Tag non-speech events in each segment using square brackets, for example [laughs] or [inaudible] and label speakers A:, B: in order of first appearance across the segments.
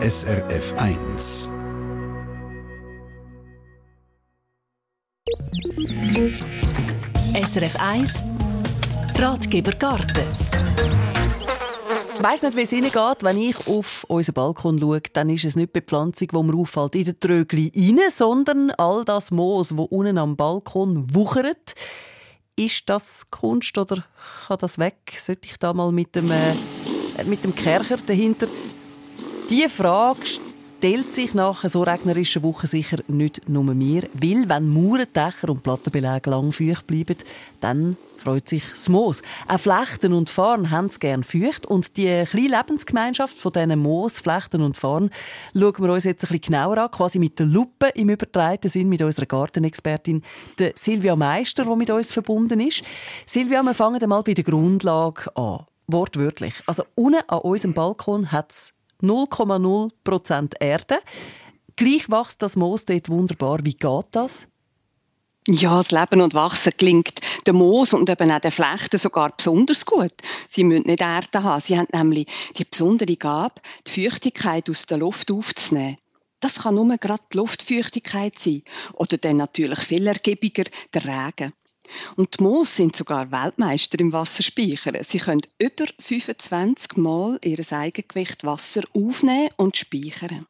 A: SRF 1.
B: SRF 1 Ratgeber Garten
C: ich weiss nicht, wie es Ihnen geht. Wenn ich auf unseren Balkon schaue, dann ist es nicht die Bepflanzung, die mir auffällt, in den Trögli rein, sondern all das Moos, das unten am Balkon wuchert. Ist das Kunst oder kann das weg? Sollte ich da mal mit dem, äh, mit dem Kercher dahinter? Diese Frage stellt sich nach so regnerischen Wochen sicher nicht nur mir, weil wenn Mauern, Dächer und Plattenbeläge lang feucht bleiben, dann freut sich das Moos. Auch Flechten und Farn haben es gerne feucht und die kleine Lebensgemeinschaft von diesen Moos, Flechten und Farn schauen wir uns jetzt ein bisschen genauer an, quasi mit der Lupe im übertragenen Sinn mit unserer Gartenexpertin der Silvia Meister, die mit uns verbunden ist. Silvia, wir fangen einmal bei der Grundlage an. Wortwörtlich. Also unten an unserem Balkon hat es 0,0% Erde. Gleich wächst das Moos dort wunderbar. Wie geht das?
D: Ja, das Leben und Wachsen gelingt dem Moos und eben auch den Flechten sogar besonders gut. Sie müssen nicht Erde haben. Sie haben nämlich die besondere Gabe, die Feuchtigkeit aus der Luft aufzunehmen. Das kann nur gerade die Luftfeuchtigkeit sein. Oder dann natürlich viel ergiebiger der Regen. Und die Moos sind sogar Weltmeister im Wasserspeichern. Sie können über 25 Mal ihr Eigengewicht Wasser aufnehmen und speichern.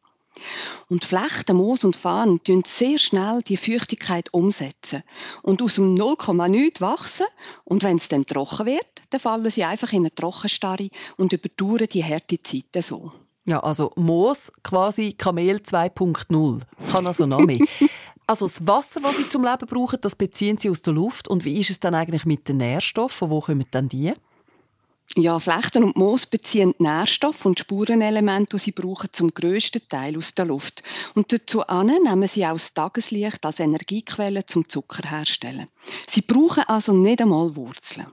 D: Und Flechten, Moos und Farn tun sehr schnell die Feuchtigkeit umsetzen und aus dem 0,9 wachsen. Und wenn es dann trocken wird, dann fallen sie einfach in eine Trockenstarre und überdauern die harte Zeiten so.
C: Ja, also Moos quasi Kamel 2.0. Kann also noch mehr. [laughs] Also das Wasser, das sie zum Leben brauchen, das beziehen sie aus der Luft. Und wie ist es dann eigentlich mit den Nährstoffen? Wo kommen dann die?
D: Ja, Flechten und Moos beziehen Nährstoffe und Spurenelemente, die sie brauchen, zum grössten Teil aus der Luft. Und dazu nehmen sie auch das Tageslicht als Energiequelle zum Zucker herstellen. Sie brauchen also nicht einmal Wurzeln.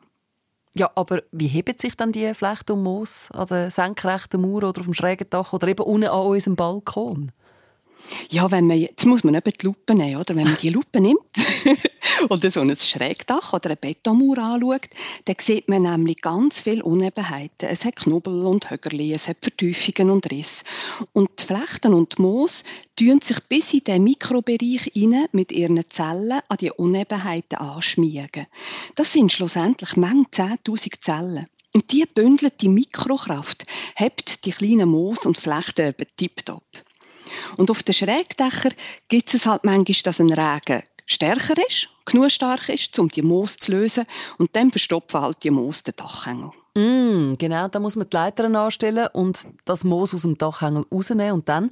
C: Ja, aber wie heben sich dann die Flechten und Moos an der senkrechten Mauer oder auf dem schrägen Dach oder eben unten an unserem Balkon?
D: Ja, wenn man, jetzt muss man eben die Lupe nehmen, oder? Wenn man die Lupe nimmt [laughs] oder so ein Schrägdach oder eine Betonmauer anschaut, dann sieht man nämlich ganz viele Unebenheiten. Es hat Knubbel und Högerli, es hat Vertiefungen und Risse. Und die Flechten und die Moos tun sich bis in den Mikrobereich hinein mit ihren Zellen an die Unebenheiten anschmiegen. Das sind schlussendlich Mengen 10.000 Zellen. Und diese bündelte Mikrokraft hebt die kleinen Moos und Flechten eben tiptop. Und auf den Schrägdächern gibt es halt manchmal, dass ein Regen stärker ist, genug stark ist, um die Moos zu lösen. Und dann verstopfen halt die Moos den Dachhängel.
C: Mm, genau, da muss man die Leitern anstellen und das Moos aus dem Dachhängel rausnehmen. Und dann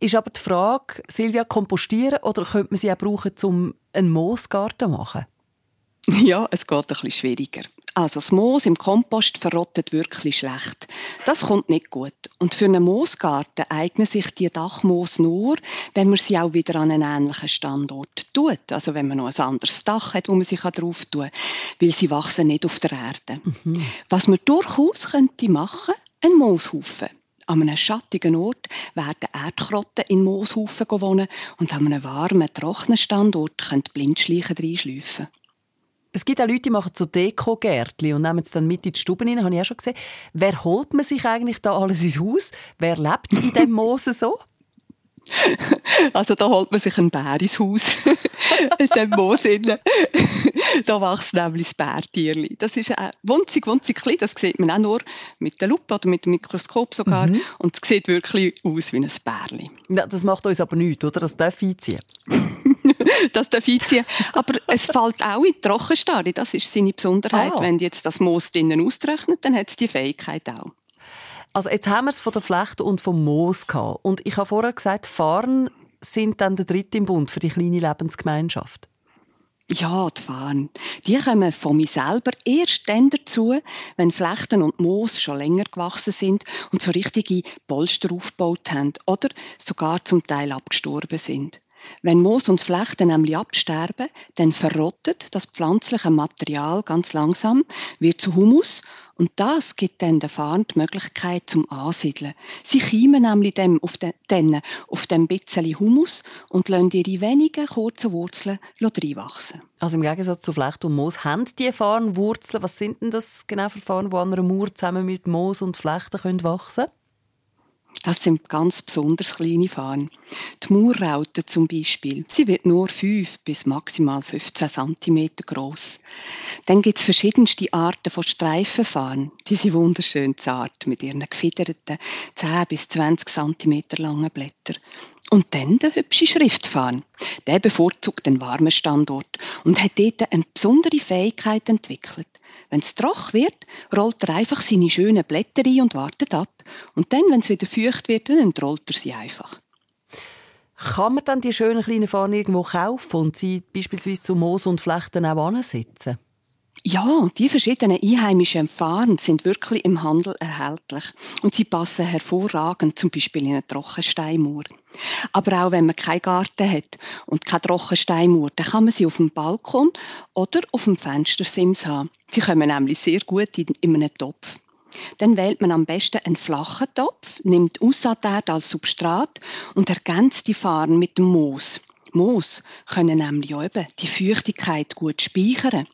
C: ist aber die Frage, Silvia, kompostieren oder könnte man sie auch brauchen, um einen Moosgarten zu machen? [laughs]
D: Ja, es geht ein bisschen schwieriger. Also das Moos im Kompost verrottet wirklich schlecht. Das kommt nicht gut. Und für einen Moosgarten eignen sich die Dachmoos nur, wenn man sie auch wieder an einen ähnlichen Standort tut. Also wenn man noch ein anderes Dach hat, wo man sich drauf tun kann, weil sie wachsen nicht auf der Erde. Mhm. Was man durchaus könnte machen, ein Mooshaufen. An einem schattigen Ort werden Erdkrotten in Mooshaufen wohnen und an einem warmen, trockenen Standort können Blindschleichen reinschleifen.
C: Es gibt auch Leute, die machen so Deko-Gärtchen und nehmen es dann mit in die Stube rein, habe ich auch schon gesehen. Wer holt man sich eigentlich da alles ins Haus? Wer lebt in dem Moose so? [laughs]
D: Also da holt man sich einen Bär ins Haus, [laughs] in dem Moos Da wächst nämlich das Bärtierli. Das ist äh, wunzig, wunzig klein, das sieht man auch nur mit der Lupe oder mit dem Mikroskop sogar. Mhm. Und es sieht wirklich aus wie ein Bärli.
C: Ja, das macht uns aber nichts, oder? Das darf einziehen. [laughs]
D: das darf einziehen. Aber es fällt auch in die Trockenstarre. Das ist seine Besonderheit. Ah. Wenn jetzt das Moos drinnen austrocknet, dann hat es die Fähigkeit auch.
C: Also jetzt haben wir es von der Flechte und vom Moos gehabt. Und ich habe vorher gesagt, Fahren sind dann der dritte im Bund für die kleine Lebensgemeinschaft.
D: Ja, die Farn. Die kommen von mir selber erst dann dazu, wenn Flechten und Moos schon länger gewachsen sind und so richtige Polster aufgebaut haben oder sogar zum Teil abgestorben sind. Wenn Moos und Flechten nämlich absterben, dann verrottet das pflanzliche Material ganz langsam, wird zu Humus und das gibt dann den Farn die Möglichkeit zum Ansiedeln. Sie keimen nämlich dem auf, den, dann auf dem bisschen Humus und lassen ihre wenigen kurzen Wurzeln reinwachsen.
C: Also im Gegensatz zu Flecht und Moos haben die Farn Wurzeln. Was sind denn das genau für Farn, die an einer Mauer zusammen mit Moos und Flechten wachsen können?
D: Das sind ganz besonders kleine Farne. Die Murraute zum Beispiel. Sie wird nur 5 bis maximal 15 cm groß. Dann gibt es verschiedenste Arten von Streifenfarn. Die sind wunderschön zart mit ihren gefiederten 10 bis 20 cm langen Blättern. Und dann der hübsche Schriftfarn. Der bevorzugt den warmen Standort und hat dort eine besondere Fähigkeit entwickelt. Wenn es trocken wird, rollt er einfach seine schönen Blätter ein und wartet ab. Und dann, wenn es wieder feucht wird, dann entrollt er sie einfach.
C: Kann man dann die schönen kleinen Fahnen irgendwo kaufen und sie beispielsweise zu Moos und Flechten auch ansetzen?
D: Ja, die verschiedenen einheimischen Farben sind wirklich im Handel erhältlich und sie passen hervorragend zum Beispiel in eine Trockensteinmauer. Aber auch wenn man keinen Garten hat und keine Trockensteinmauer, dann kann man sie auf dem Balkon oder auf dem Fenstersims haben. Sie kommen nämlich sehr gut in, in einem Topf. Dann wählt man am besten einen flachen Topf, nimmt Aussaaterde als Substrat und ergänzt die Farben mit dem Moos. Moos können nämlich eben die Feuchtigkeit gut speichern.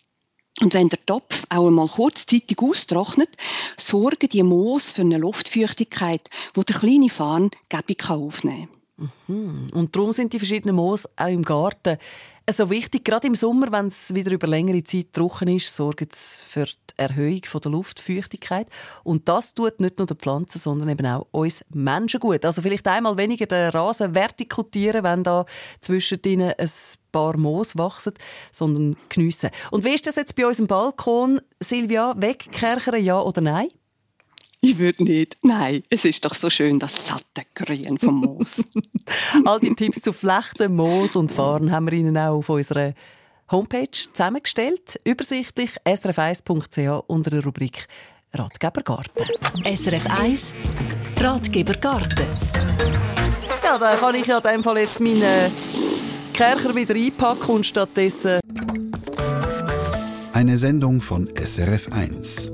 D: Und wenn der Topf auch einmal kurzzeitig austrocknet, sorgen die Moos für eine Luftfeuchtigkeit, wo der kleine Farn Gebung aufnehmen kann.
C: Mhm. Und darum sind die verschiedenen Moos auch im Garten so wichtig. Gerade im Sommer, wenn es wieder über längere Zeit trocken ist, sorgt es für die Erhöhung der Luftfeuchtigkeit. Und das tut nicht nur den Pflanzen, sondern eben auch uns Menschen gut. Also vielleicht einmal weniger den Rasen vertikutieren, wenn da zwischen ein paar Moos wachsen, sondern geniessen. Und wie ist das jetzt bei unserem Balkon? Silvia, wegkerchern, ja oder nein?
D: Ich würde nicht. Nein, es ist doch so schön, das satte Grün vom Moos. [laughs]
C: All die Tipps zu Flechten, Moos und Fahren haben wir Ihnen auch auf unserer Homepage zusammengestellt. Übersichtlich srf1.ch unter der Rubrik Ratgeber Garten.
B: SRF 1 Ratgeber Garten.
C: Ja, da kann ich ja in dem Fall jetzt meinen Kercher wieder einpacken und stattdessen...
A: Eine Sendung von SRF 1.